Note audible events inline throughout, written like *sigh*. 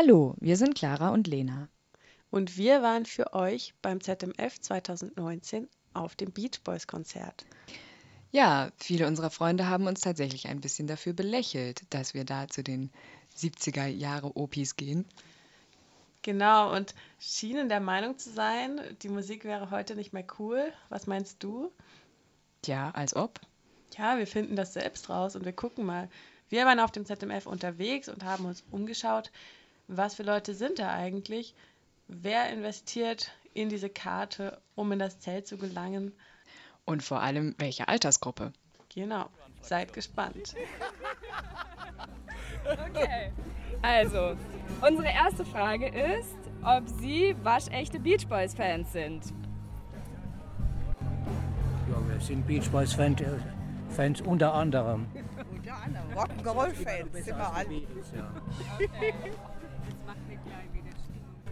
Hallo, wir sind Clara und Lena. Und wir waren für euch beim ZMF 2019 auf dem Beach Boys Konzert. Ja, viele unserer Freunde haben uns tatsächlich ein bisschen dafür belächelt, dass wir da zu den 70er Jahre Opis gehen. Genau, und schienen der Meinung zu sein, die Musik wäre heute nicht mehr cool. Was meinst du? Tja, als ob. Ja, wir finden das selbst raus und wir gucken mal. Wir waren auf dem ZMF unterwegs und haben uns umgeschaut, was für Leute sind da eigentlich, wer investiert in diese Karte, um in das Zelt zu gelangen. Und vor allem, welche Altersgruppe. Genau, seid gespannt. Okay, also, unsere erste Frage ist, ob Sie waschechte Beach Boys Fans sind. Ja, wir sind Beach Boys Fans, Fans unter anderem. Unter anderem Rock'n'Roll-Fans sind wir alle. *laughs*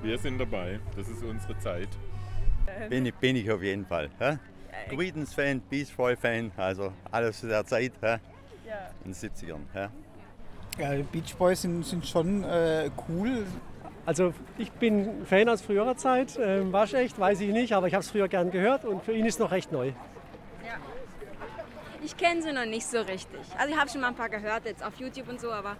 Wir sind dabei, das ist unsere Zeit. Bin ich, bin ich auf jeden Fall. Hä? Creedence-Fan, Beach Boy-Fan, also alles zu der Zeit, hä? in den 70ern. Hä? Ja, die Beach Boys sind, sind schon äh, cool. Also ich bin Fan aus früherer Zeit, ähm, waschecht, weiß ich nicht, aber ich habe es früher gern gehört und für ihn ist noch recht neu. Ich kenne sie noch nicht so richtig. Also ich habe schon mal ein paar gehört jetzt auf YouTube und so, aber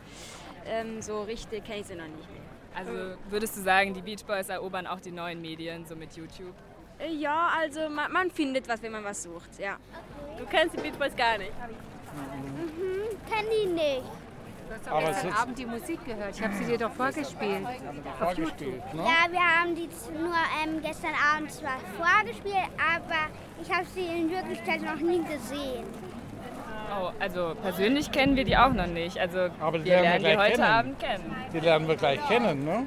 ähm, so richtig kenne ich sie noch nicht. Also würdest du sagen, die Beach Boys erobern auch die neuen Medien, so mit YouTube? Äh, Ja, also man, man findet was, wenn man was sucht, ja. Du kennst die Beach Boys gar nicht. Mhm, kenn die nicht. Du hast doch gestern Abend die Musik gehört. Ich habe sie dir doch vorgespielt. Auf YouTube. Ja, wir haben die nur ähm, gestern Abend zwar vorgespielt, aber ich habe sie in Wirklichkeit noch nie gesehen. Oh, also persönlich kennen wir die auch noch nicht. Also Aber die wir lernen wir die gleich heute kennen. Abend kennen. Die lernen wir gleich kennen, ne?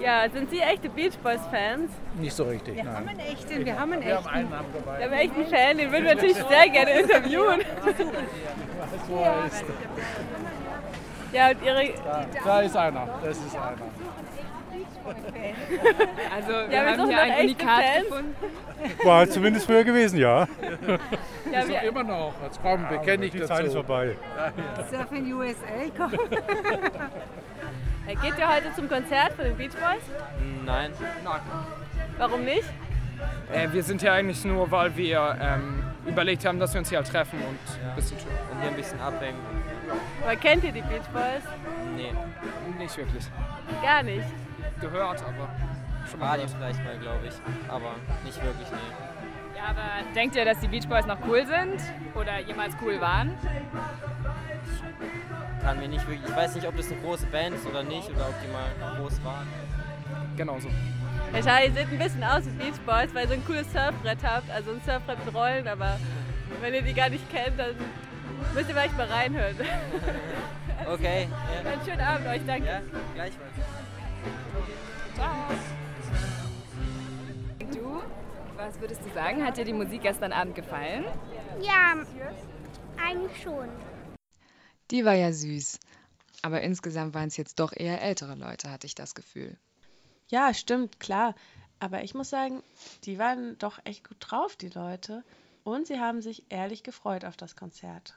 Ja, sind Sie echte Beach Boys Fans? Nicht so richtig, Wir haben nein. einen echten, wir haben einen Wir haben echten. einen haben dabei. Wir haben einen Fan, den würden wir natürlich *laughs* sehr gerne interviewen. So ist Ja, und Ihre. da, da ist einer, das ist einer. *laughs* Also, wir Ja, wir haben hier ein Unikat Fans. gefunden. War zumindest früher gewesen, ja. Ja, wir, Immer noch. Jetzt komm, bekenne ich Die dazu. Zeit ist vorbei. Surfing USA, komm. Hey, *laughs* Geht ihr heute zum Konzert von den Beach Boys? Nein. Warum nicht? Äh, wir sind hier eigentlich nur, weil wir ähm, überlegt haben, dass wir uns hier halt treffen und ein bisschen Und hier ein bisschen abhängen. Aber kennt ihr die Beach Boys? Nee, nicht wirklich Gar nicht. Gehört, aber schon mal Radio gehört. vielleicht mal, glaube ich. Aber nicht wirklich, nee. Ja, aber denkt ihr, dass die Beach Boys noch cool sind? Oder jemals cool waren? Kann mir nicht wirklich. Ich weiß nicht, ob das eine große Band ist oder nicht oder ob die mal groß waren. Genau so. Herr Schei, ihr seht ein bisschen aus wie Beach Boys, weil ihr so ein cooles Surfbrett habt. Also ein Surfbrett mit Rollen, aber wenn ihr die gar nicht kennt, dann müsst ihr vielleicht mal reinhören. *laughs* Okay. *laughs* Ja. Einen schönen Abend euch, danke. Ja, gleichfalls. Du, was würdest du sagen? Hat dir die Musik gestern Abend gefallen? Ja, eigentlich schon. Die war ja süß. Aber insgesamt waren es jetzt doch eher ältere Leute, hatte ich das Gefühl. Ja, stimmt, klar. Aber ich muss sagen, die waren doch echt gut drauf, die Leute. Und sie haben sich ehrlich gefreut auf das Konzert.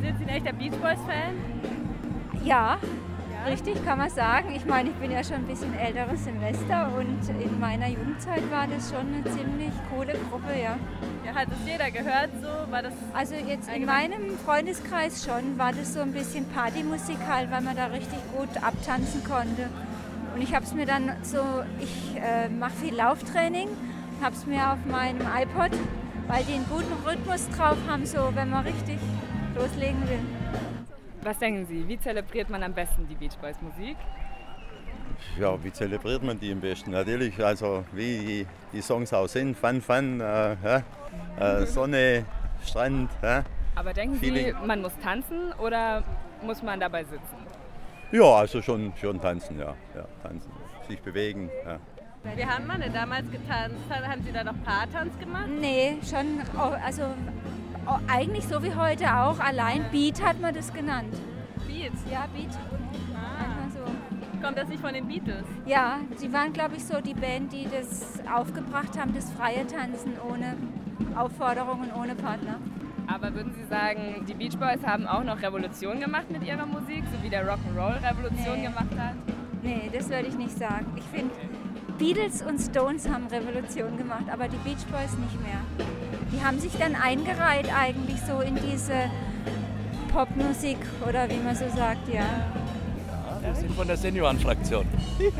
Sind Sie ein echter Beach Boys-Fan? Ja, richtig kann man sagen. Ich meine, ich bin ja schon ein bisschen älteres Semester und in meiner Jugendzeit war das schon eine ziemlich coole Gruppe, ja. Ja, hat es jeder gehört so? War das Also jetzt in meinem Freundeskreis schon war das so ein bisschen Partymusik halt, weil man da richtig gut abtanzen konnte. Und ich habe es mir dann so, ich äh, mache viel Lauftraining, habe es mir auf meinem iPod, weil die einen guten Rhythmus drauf haben, so wenn man richtig loslegen will. Was denken Sie, wie zelebriert man am besten die Beach Boys Musik? Ja, wie zelebriert man die am besten? Natürlich, also wie die, die Songs auch sind. Fun, Fun, äh, äh, Sonne, Strand. Hä? Aber denken Feeling. Sie, man muss tanzen oder muss man dabei sitzen? Ja, also schon, schon tanzen, ja. ja tanzen, sich bewegen. Ja. Wie haben wir denn damals getanzt? Haben Sie da noch Paartanz gemacht? Nee, schon, also eigentlich so wie heute auch, allein Beat hat man das genannt. Beat? Ja, Beat. Ah. so. Kommt das nicht von den Beatles? Ja, sie waren, glaube ich, so die Band, die das aufgebracht haben, das freie Tanzen ohne Aufforderung und ohne Partner. Aber würden Sie sagen, die Beach Boys haben auch noch Revolution gemacht mit ihrer Musik, so wie der Rock'n'Roll Revolution Nee. gemacht hat? Nee, das würde ich nicht sagen. Ich finde, Beatles und Stones haben Revolution gemacht, aber die Beach Boys nicht mehr. Die haben sich dann eingereiht eigentlich so in diese Popmusik oder wie man so sagt, ja. Wir sind von der Seniorenfraktion. *laughs*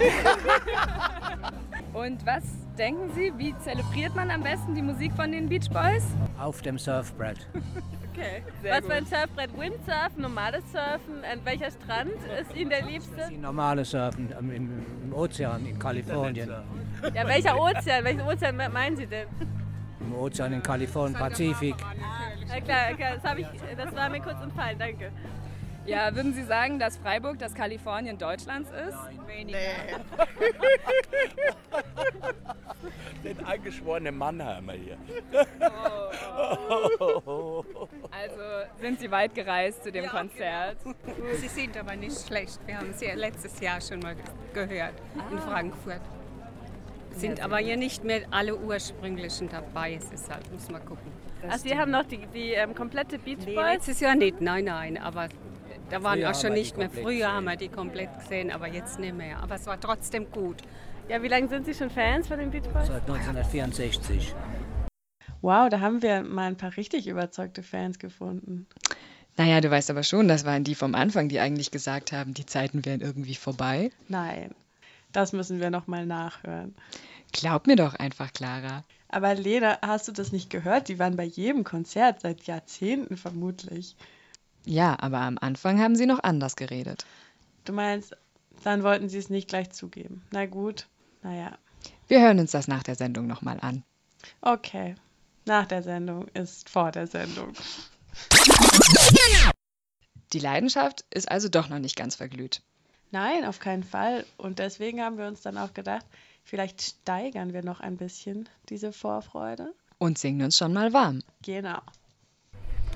Und was denken Sie, wie zelebriert man am besten die Musik von den Beach Boys? Auf dem Surfbrett. *laughs* Okay. Sehr Was gut. für ein Surfbrett? Windsurfen, normales Surfen? An welcher Strand ist Ihnen der liebste? Die normale Surfen im, im, Ozean in Kalifornien. Ja, welcher Ozean? Welchen Ozean me- meinen Sie denn? Im Ozean in Kalifornien, Pazifik. Ja, klar, klar das, ich, das war mir kurz entfallen, danke. Ja, würden Sie sagen, dass Freiburg das Kalifornien Deutschlands ist? Weniger. *laughs* Den angeschworenen Mann haben wir hier. Also sind Sie weit gereist zu dem Konzert? Sie sind aber nicht schlecht. Wir haben sie ja letztes Jahr schon mal gehört in Frankfurt. Sind aber hier nicht mehr alle ursprünglichen dabei. Es ist halt, muss man gucken. Ach, Sie haben noch die, die ähm, komplette Beach Nee, Boys? letztes Jahr nicht, nein, nein, aber da waren Früher auch schon wir nicht mehr. Früher gesehen. haben wir die komplett gesehen, aber jetzt nicht mehr. Aber es war trotzdem gut. Ja, wie lange sind Sie schon Fans von den Beach Boys? Seit 1964. Wow, da haben wir mal ein paar richtig überzeugte Fans gefunden. Naja, du weißt aber schon, das waren die vom Anfang, die eigentlich gesagt haben, die Zeiten wären irgendwie vorbei. Nein, das müssen wir nochmal nachhören. Glaub mir doch einfach, Clara. Aber Lena, hast du das nicht gehört? Die waren bei jedem Konzert seit Jahrzehnten vermutlich. Ja, aber am Anfang haben sie noch anders geredet. Du meinst, dann wollten sie es nicht gleich zugeben. Na gut, naja. Wir hören uns das nach der Sendung nochmal an. Okay. Nach der Sendung ist vor der Sendung. Die Leidenschaft ist also doch noch nicht ganz verglüht. Nein, auf keinen Fall. Und deswegen haben wir uns dann auch gedacht, vielleicht steigern wir noch ein bisschen diese Vorfreude. Und singen uns schon mal warm. Genau.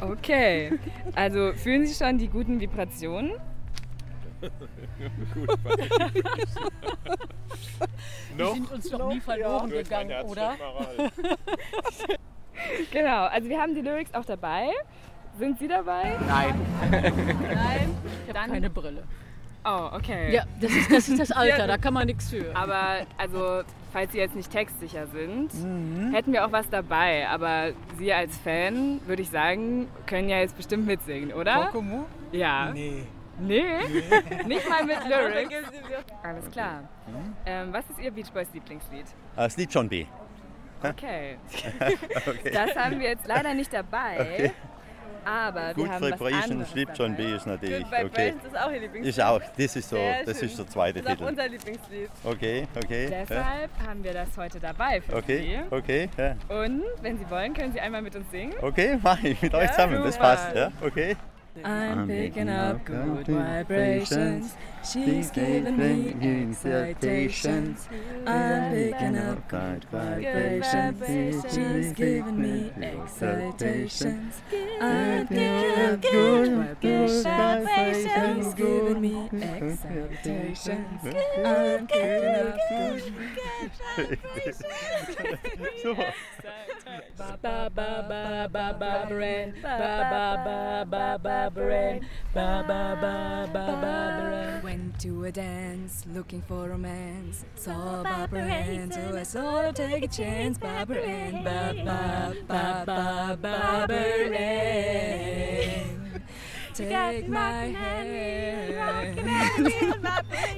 Okay, also fühlen Sie schon die guten Vibrationen? Noch? sind uns noch nie verloren mein gegangen, oder? Genau, also wir haben die Lyrics auch dabei. Sind Sie dabei? Nein. Nein? Ich habe keine Brille. Oh, okay. Ja, das ist das, ist das *laughs* Alter, Ja, da kann man nichts für. Aber also, falls Sie jetzt nicht textsicher sind, Mhm. hätten wir auch was dabei. Aber Sie als Fan, würde ich sagen, können ja jetzt bestimmt mitsingen, oder? Kokomo? Ja. Nee. Nee? Nee. *laughs* nicht mal mit *laughs* Lyrics? Alles klar. Ähm, was ist Ihr Beach Boys Lieblingslied? Das Lied John B. Okay. Okay. Das haben wir jetzt leider nicht dabei. Okay. Aber Good wir haben was Vibration, Sleep John B ist natürlich. Good Okay. Vibrations ist auch Ihr Lieblingslied. Ist auch, das ist so, Sehr das schön. ist der zweite Das ist auch Titel. unser Lieblingslied. Okay, okay. ja. Deshalb haben wir das heute dabei für Okay, Sie. okay, ja. Und wenn Sie wollen, können Sie einmal mit uns singen. Okay, *laughs* mach ich mit euch Ja, zusammen, das passt, ja, okay. I'm picking up good vibrations. She's giving me excitations. I'm picking up good vibrations. She's giving me excitations. I'm picking up good vibrations. She's giving me excitations. I'm picking up good Super. Ba ba ba ba ba ba brain. Ba ba ba ba ba brain. Ba ba ba ba ba brain. Went to a dance looking for romance. Saw Barbara Ann, so I saw her take a chance. Barbara Ann, ba ba ba ba Barbara Ann. Take my hand.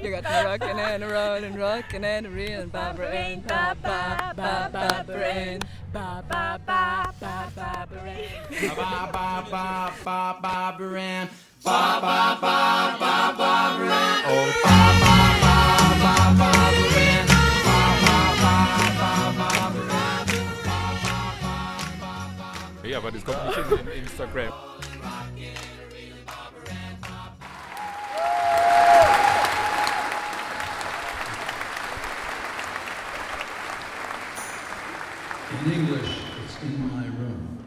You got me rocking and rolling, rocking and reeling, Barbara Ann, ba ba ba Barbara Ann, ba ba ba ba Barbara Ann. Ba ba ba ba Barbara Ann. Ba ba ba ba Barbara Ann. Oh, ba ba ba ba. Ba ba ba ba Barbara Ann. Ja, aber das kommt nicht in, in Instagram. In English, it's in my room.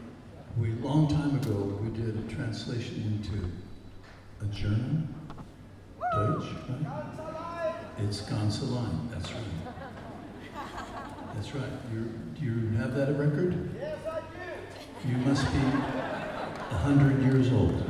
We long time ago we did a translation into German, Deutsch, right? It's ganz allein. That's right. That's right. You do you have that record? Yes, I do. You must be a hundred years old.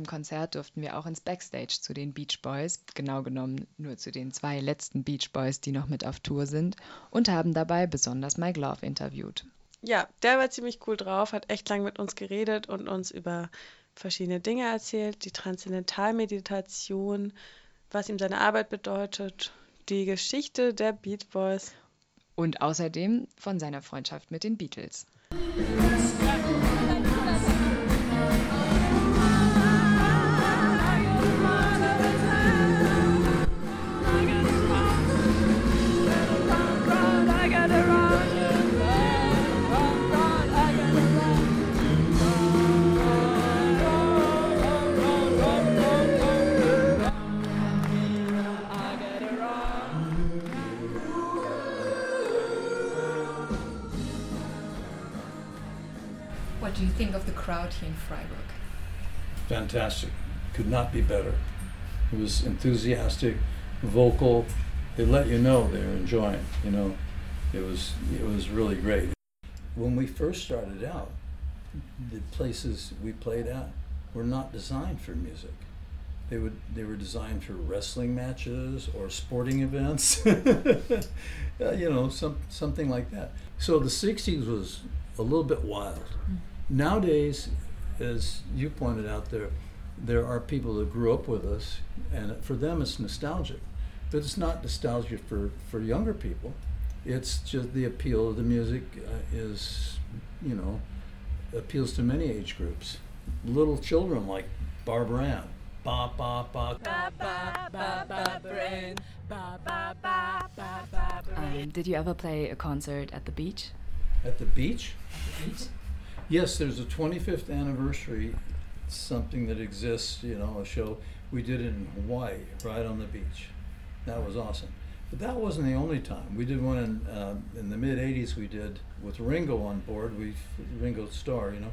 Dem Konzert durften wir auch ins Backstage zu den Beach Boys, genau genommen nur zu den zwei letzten Beach Boys, die noch mit auf Tour sind, und haben dabei besonders Mike Love interviewt. Ja, der war ziemlich cool drauf, hat echt lang mit uns geredet und uns über verschiedene Dinge erzählt, die Transzendentalmeditation, was ihm seine Arbeit bedeutet, die Geschichte der Beach Boys. Und außerdem von seiner Freundschaft mit den Beatles. Think of the crowd here in Freiburg? Fantastic. Could not be better. It was enthusiastic, vocal. They let you know they were enjoying. You know, it was it was really great. When we first started out, the places we played at were not designed for music. They would they were designed for wrestling matches or sporting events. *laughs* Uh, you know, some something like that. So the '60s was a little bit wild. Nowadays, as you pointed out there, there are people that grew up with us, and for them it's nostalgic. But it's not nostalgia for, for younger people. It's just the appeal of the music uh, is, you know, appeals to many age groups. Little children like Barbara Ann. Ba ba ba. Um, did you ever play a concert at the beach? At the beach? Yes, there's a 25th anniversary, something that exists, you know, a show. We did in Hawaii, right on the beach. That was awesome. But that wasn't the only time. We did one in, um, in the mid 80s, we did with Ringo on board, we Ringo Starr, you know.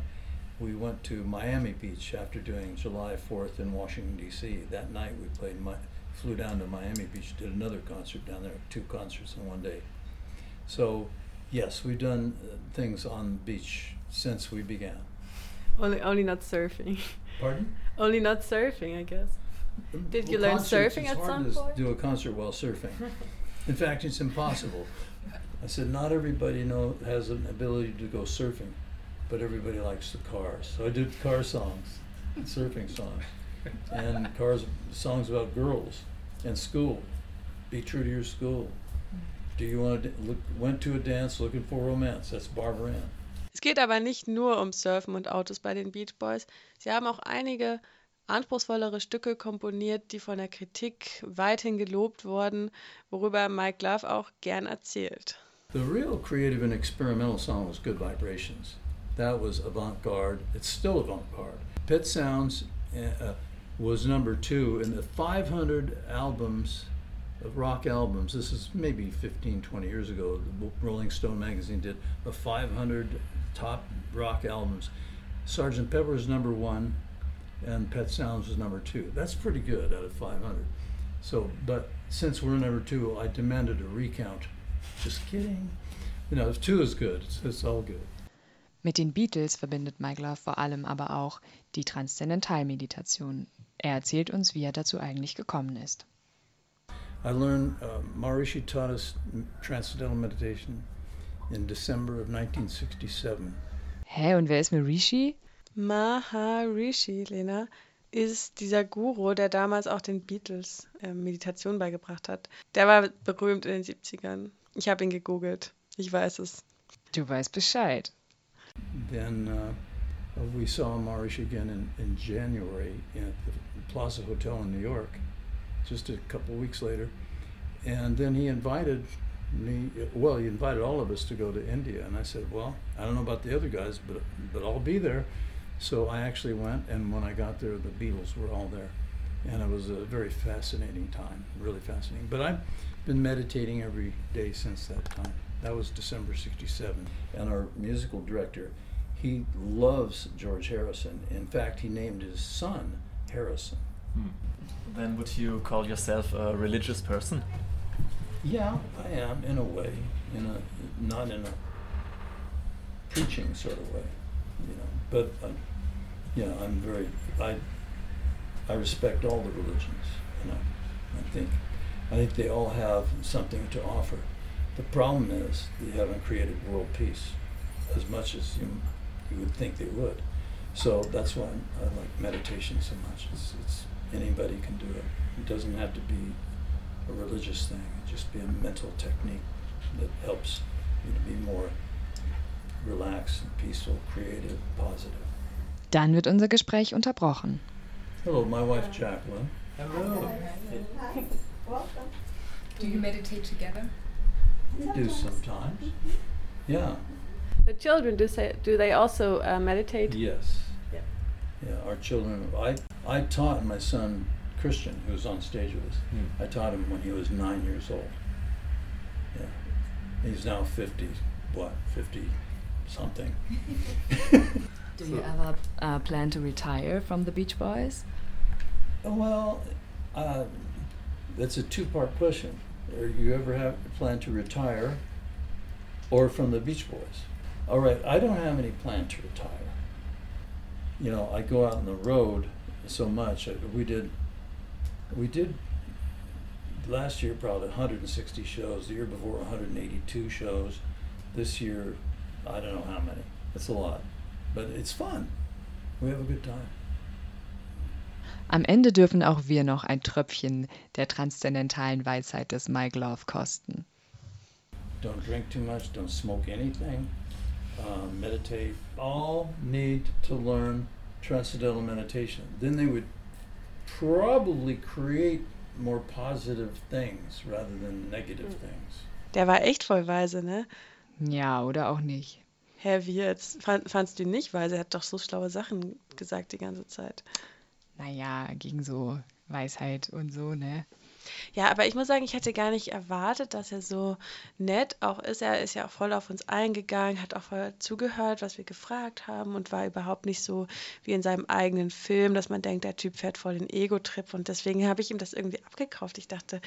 We went to Miami Beach after doing July 4th in Washington, D.C. That night we played, Mi- flew down to Miami Beach, did another concert down there, two concerts in one day. So, yes, we've done uh, things on beach since we began. Only, only not surfing. Pardon? Only not surfing, I guess. Mm, did you learn surfing at some point? Do a concert while surfing. In fact, it's impossible. I said, not everybody know has an ability to go surfing, but everybody likes the cars. So I did car songs, surfing songs, and cars songs about girls and school. Be true to your school. Do you want to look? Went to a dance looking for romance. That's Barbara Ann. Es geht aber nicht nur um Surfen und Autos bei den Beach Boys. Sie haben auch einige anspruchsvollere Stücke komponiert, die von der Kritik weithin gelobt wurden, worüber Mike Love auch gern erzählt. The real creative and experimental song was Good Vibrations. That was avant garde. It's still avant garde. Pet Sounds uh, was number two in the 500 albums of rock albums. This is maybe 15, 20 years ago. The Rolling Stone magazine did a 500 top rock albums. Sgt. Pepper was number one, and Pet Sounds was number two. That's pretty good out of 500. So, but since we're number two, I demanded a recount. Just kidding. You know, if two is good, it's, it's all good. Mit den Beatles verbindet Love vor allem aber auch die Transzendentalmeditation. Er erzählt uns, wie er dazu eigentlich gekommen ist. I learned, uh, Maharishi taught us transcendental meditation in December of 1967. Hä, und wer ist Rishi? Maharishi, Lena, ist dieser Guru, der damals auch den Beatles äh, Meditation beigebracht hat. Der war berühmt in den 70ern. Ich habe ihn gegoogelt. Ich weiß es. Du weißt Bescheid. Then uh, we saw Maharishi again in, in January at the Plaza Hotel in New York, just a couple of weeks later. And then he invited me, well, he invited all of us to go to India. And I said, well, I don't know about the other guys, but, but I'll be there. So I actually went, and when I got there, the Beatles were all there. And it was a very fascinating time, really fascinating. But I've been meditating every day since that time. That was December 67. And our musical director, he loves George Harrison. In fact, he named his son Harrison. Hmm. Then would you call yourself a religious person? Yeah, I am in a way, in a not in a preaching sort of way, you know. But uh, yeah, I'm very. I I respect all the religions. You know, I think I think they all have something to offer. The problem is they haven't created world peace as much as you you would think they would. So that's why I like meditation so much. It's, it's anybody can do it. It doesn't have to be a religious thing. It just be a mental technique that helps you to be more relaxed and peaceful, creative, positive. Dann wird unser Gespräch unterbrochen. Hello, my wife Jacqueline. Hello. Hi. Welcome. Do you meditate together? We do sometimes. Yeah. The children do say do they also uh, meditate? Yes. Yeah. Yeah, our children. I I taught my son Christian, who was on stage with us. Hmm. I taught him when he was nine years old. Yeah, he's now fifty. What? Fifty something. *laughs* Do you ever uh, plan to retire from the Beach Boys? Well, uh, that's a two-part question. Are you ever have plan to retire, or from the Beach Boys? All right, I don't have any plan to retire. You know, I go out on the road so much. We did, we did last year probably 160 shows. The year before 182 shows. This year, I don't know how many. It's a lot, but it's fun. We have a good time. Am Ende dürfen auch wir noch ein Tröpfchen der transzendentalen Weisheit des Mike Love kosten. don't drink too much, don't smoke anything, uh, meditate. All need to learn transcendental meditation. Then they would probably create more positive things rather than negative things. Der war echt voll weise, ne? Ja, oder auch nicht. Hä, wie jetzt? Fand, fandst du ihn nicht weise? Er hat doch so schlaue Sachen gesagt die ganze Zeit. Naja, gegen so Weisheit und so, ne? Ja, aber ich muss sagen, ich hätte gar nicht erwartet, dass er so nett auch ist. Er ist ja auch voll auf uns eingegangen, hat auch voll zugehört, was wir gefragt haben und war überhaupt nicht so wie in seinem eigenen Film, dass man denkt, der Typ fährt voll den Ego-Trip. Und deswegen habe ich ihm das irgendwie abgekauft. Ich dachte,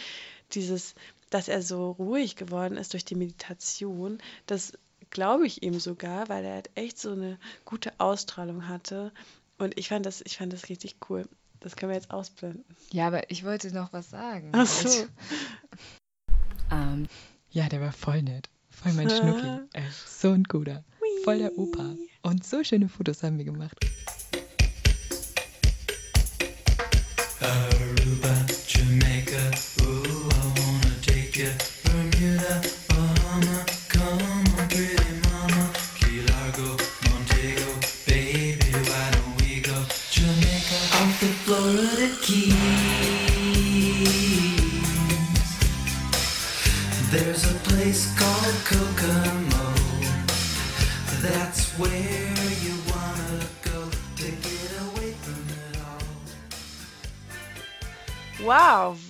dieses, dass er so ruhig geworden ist durch die Meditation, das glaube ich ihm sogar, weil er halt echt so eine gute Ausstrahlung hatte. Und ich fand das, ich fand das richtig cool. Das können wir jetzt ausblenden. Ja, aber ich wollte noch was sagen. Ach so. Also, ähm, ja, der war voll nett. Voll mein Schnucki. *laughs* Ey, so ein guter. Voll der Opa. Und so schöne Fotos haben wir gemacht. Aruba,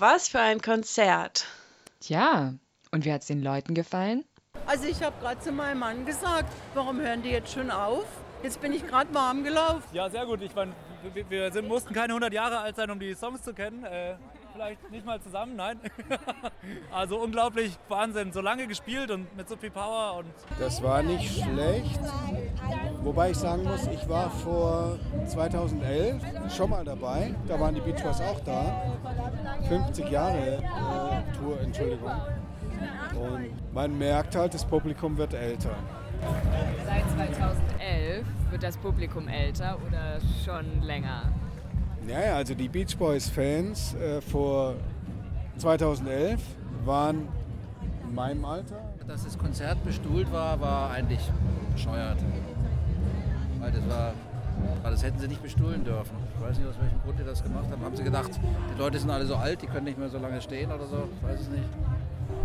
was für ein Konzert. Tja, und wie hat es den Leuten gefallen? Also ich habe gerade zu meinem Mann gesagt, warum hören die jetzt schon auf? Jetzt bin ich gerade warm gelaufen. Ja, sehr gut. Ich meine, wir, wir sind, mussten keine 100 Jahre alt sein, um die Songs zu kennen. Äh, vielleicht nicht mal zusammen, nein. *laughs* also unglaublich Wahnsinn. So lange gespielt und mit so viel Power. Und Das war nicht schlecht. Wobei ich sagen muss, ich war vor 2011 schon mal dabei. Da waren die Beach Boys auch da. 50 Jahre äh, Tour, Entschuldigung. Und man merkt halt, das Publikum wird älter. Seit 2011 wird das Publikum älter oder schon länger? Ja, ja, also die Beach Boys Fans äh, vor 2011 waren in meinem Alter. Dass das Konzert bestuhlt war, war eigentlich bescheuert. Weil das war, weil das hätten sie nicht bestuhlen dürfen. Ich weiß nicht, aus welchem Grund die das gemacht haben. Haben sie gedacht, die Leute sind alle so alt, die können nicht mehr so lange stehen oder so? Ich weiß es nicht.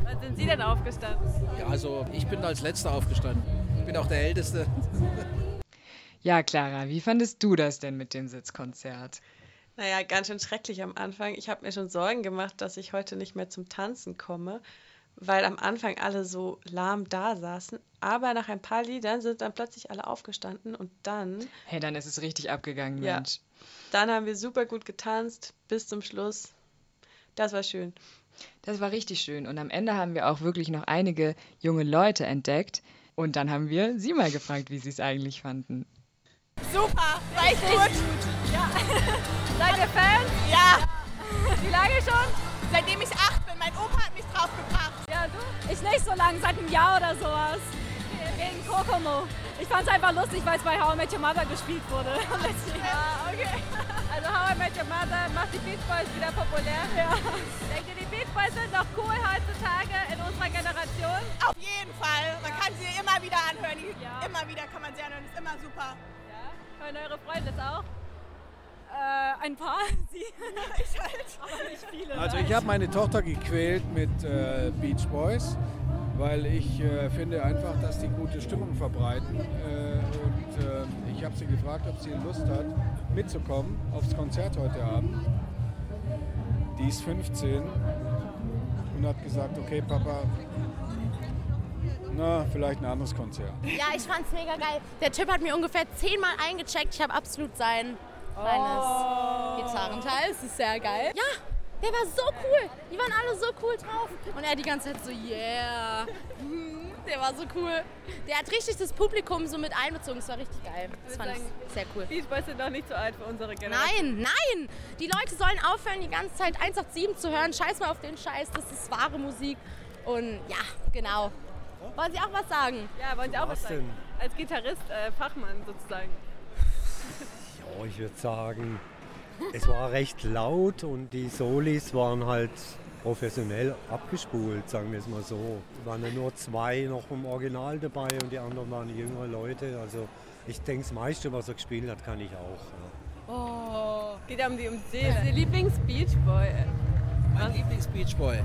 Wann sind Sie denn aufgestanden? Ja, also ich bin als Letzter aufgestanden. Ich bin auch der Älteste. Ja, Clara, wie fandest du das denn mit dem Sitzkonzert? Naja, ganz schön schrecklich am Anfang. Ich habe mir schon Sorgen gemacht, dass ich heute nicht mehr zum Tanzen komme, weil am Anfang alle so lahm da saßen. Aber nach ein paar Liedern sind dann plötzlich alle aufgestanden und dann, Hey, dann ist es richtig abgegangen, Ja. Mensch. dann haben wir super gut getanzt bis zum Schluss. Das war schön. Das war richtig schön. Und am Ende haben wir auch wirklich noch einige junge Leute entdeckt. Und dann haben wir sie mal gefragt, wie sie es eigentlich fanden. Super, war echt gut. Ja. *laughs* Seid ihr Fans? Ja. Wie lange schon? Seitdem ich acht bin. Mein Opa hat mich draufgebracht. Ja, du? Ich nicht so lange, seit einem Jahr oder sowas. Wegen Kokomo. Ich fand's einfach lustig, weil es bei How I Met Your Mother gespielt wurde. Ja, *laughs* okay. Also How I Met Your Mother macht die Beach Boys wieder populär. Ja. *laughs* Denkt ihr, die Beach Boys sind noch cool heutzutage in unserer Generation? Auf jeden Fall. Man kann sie immer wieder anhören. Die- Immer wieder kann man sie anhören. Ist immer super. Hören eure Freunde das auch? Äh, ein paar. *laughs* Sie. ich halt. Aber nicht viele. Also ich habe meine Tochter gequält mit äh, Beach Boys, weil ich äh, finde einfach, dass die gute Stimmung verbreiten. Äh, und äh, ich habe sie gefragt, ob sie Lust hat, mitzukommen aufs Konzert heute Abend. Die ist 15 und hat gesagt, okay Papa, na, vielleicht ein anderes Konzert. Ja, ich fand's mega geil. Der Typ hat mir ungefähr zehnmal eingecheckt. Ich habe absolut sein kleines Gitarrenteil. Das ist sehr geil. Ja, der war so cool. Die waren alle so cool drauf. Und er die ganze Zeit so, yeah. Mhm, Der war so cool. Der hat richtig das Publikum so mit einbezogen. Das war richtig geil. Das fand ich sehr cool. Beach Boys sind noch nicht so alt für unsere Generation. Nein, nein! Die Leute sollen aufhören, die ganze Zeit 187 zu hören. Scheiß mal auf den Scheiß, das ist wahre Musik. Und ja, genau. Wollen Sie auch was sagen? Ja, wollen Sie auch was, Was sagen? Als Gitarrist, äh, Fachmann sozusagen. *laughs* Ja, ich würde sagen, es war recht laut und die Solis waren halt professionell abgespult, sagen wir es mal so. Es waren ja nur zwei noch vom Original dabei und die anderen waren jüngere Leute. Also ich denke, das meiste, was er gespielt hat, kann ich auch. Ja. Oh, geht ja um die um die Seele. Ihr Lieblings-Beach Boy. Mein Lieblings-Beach Boy.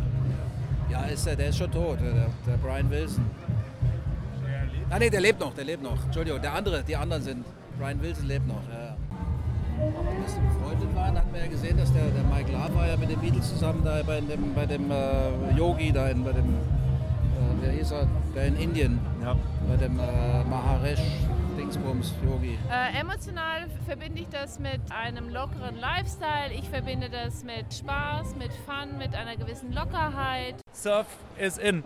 Ja, ist, der, der ist schon tot, der, der Brian Wilson. Ah nee, der lebt noch, der lebt noch. Entschuldigung, der andere, die anderen sind. Brian Wilson lebt noch, ja. ja. Als wir befreundet waren, hatten wir ja gesehen, dass der, der Mike Love war ja mit den Beatles zusammen da bei dem, bei dem äh, Yogi, da in, bei dem, äh, wer hieß er, der in Indien, bei dem äh, Maharesh Dingsbums Yogi. Äh, emotional verbinde ich das mit einem lockeren Lifestyle. Ich verbinde das mit Spaß, mit Fun, mit einer gewissen Lockerheit. Surf is in.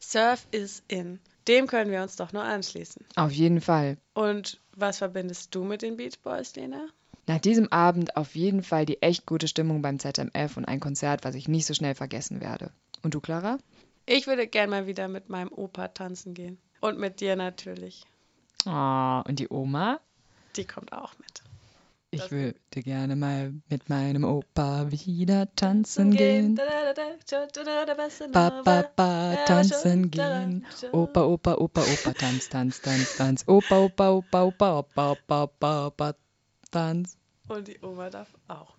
Surf is in. Dem können wir uns doch nur anschließen. Auf jeden Fall. Und was verbindest du mit den Beach Boys, Lena? Nach diesem Abend auf jeden Fall die echt gute Stimmung beim ZMF und ein Konzert, was ich nicht so schnell vergessen werde. Und du, Clara? Ich würde gern mal wieder mit meinem Opa tanzen gehen. Und mit dir natürlich. Oh, und die Oma? Die kommt auch mit. Ich würde gerne mal mit meinem Opa wieder tanzen gehen. Ba, ba, tanzen gehen. Opa, Opa, Opa, Opa, tanz, tanz, tanz, tanz. Opa, Opa, Opa, Opa, Opa, Opa, Opa, Opa, tanz. Und die Oma darf auch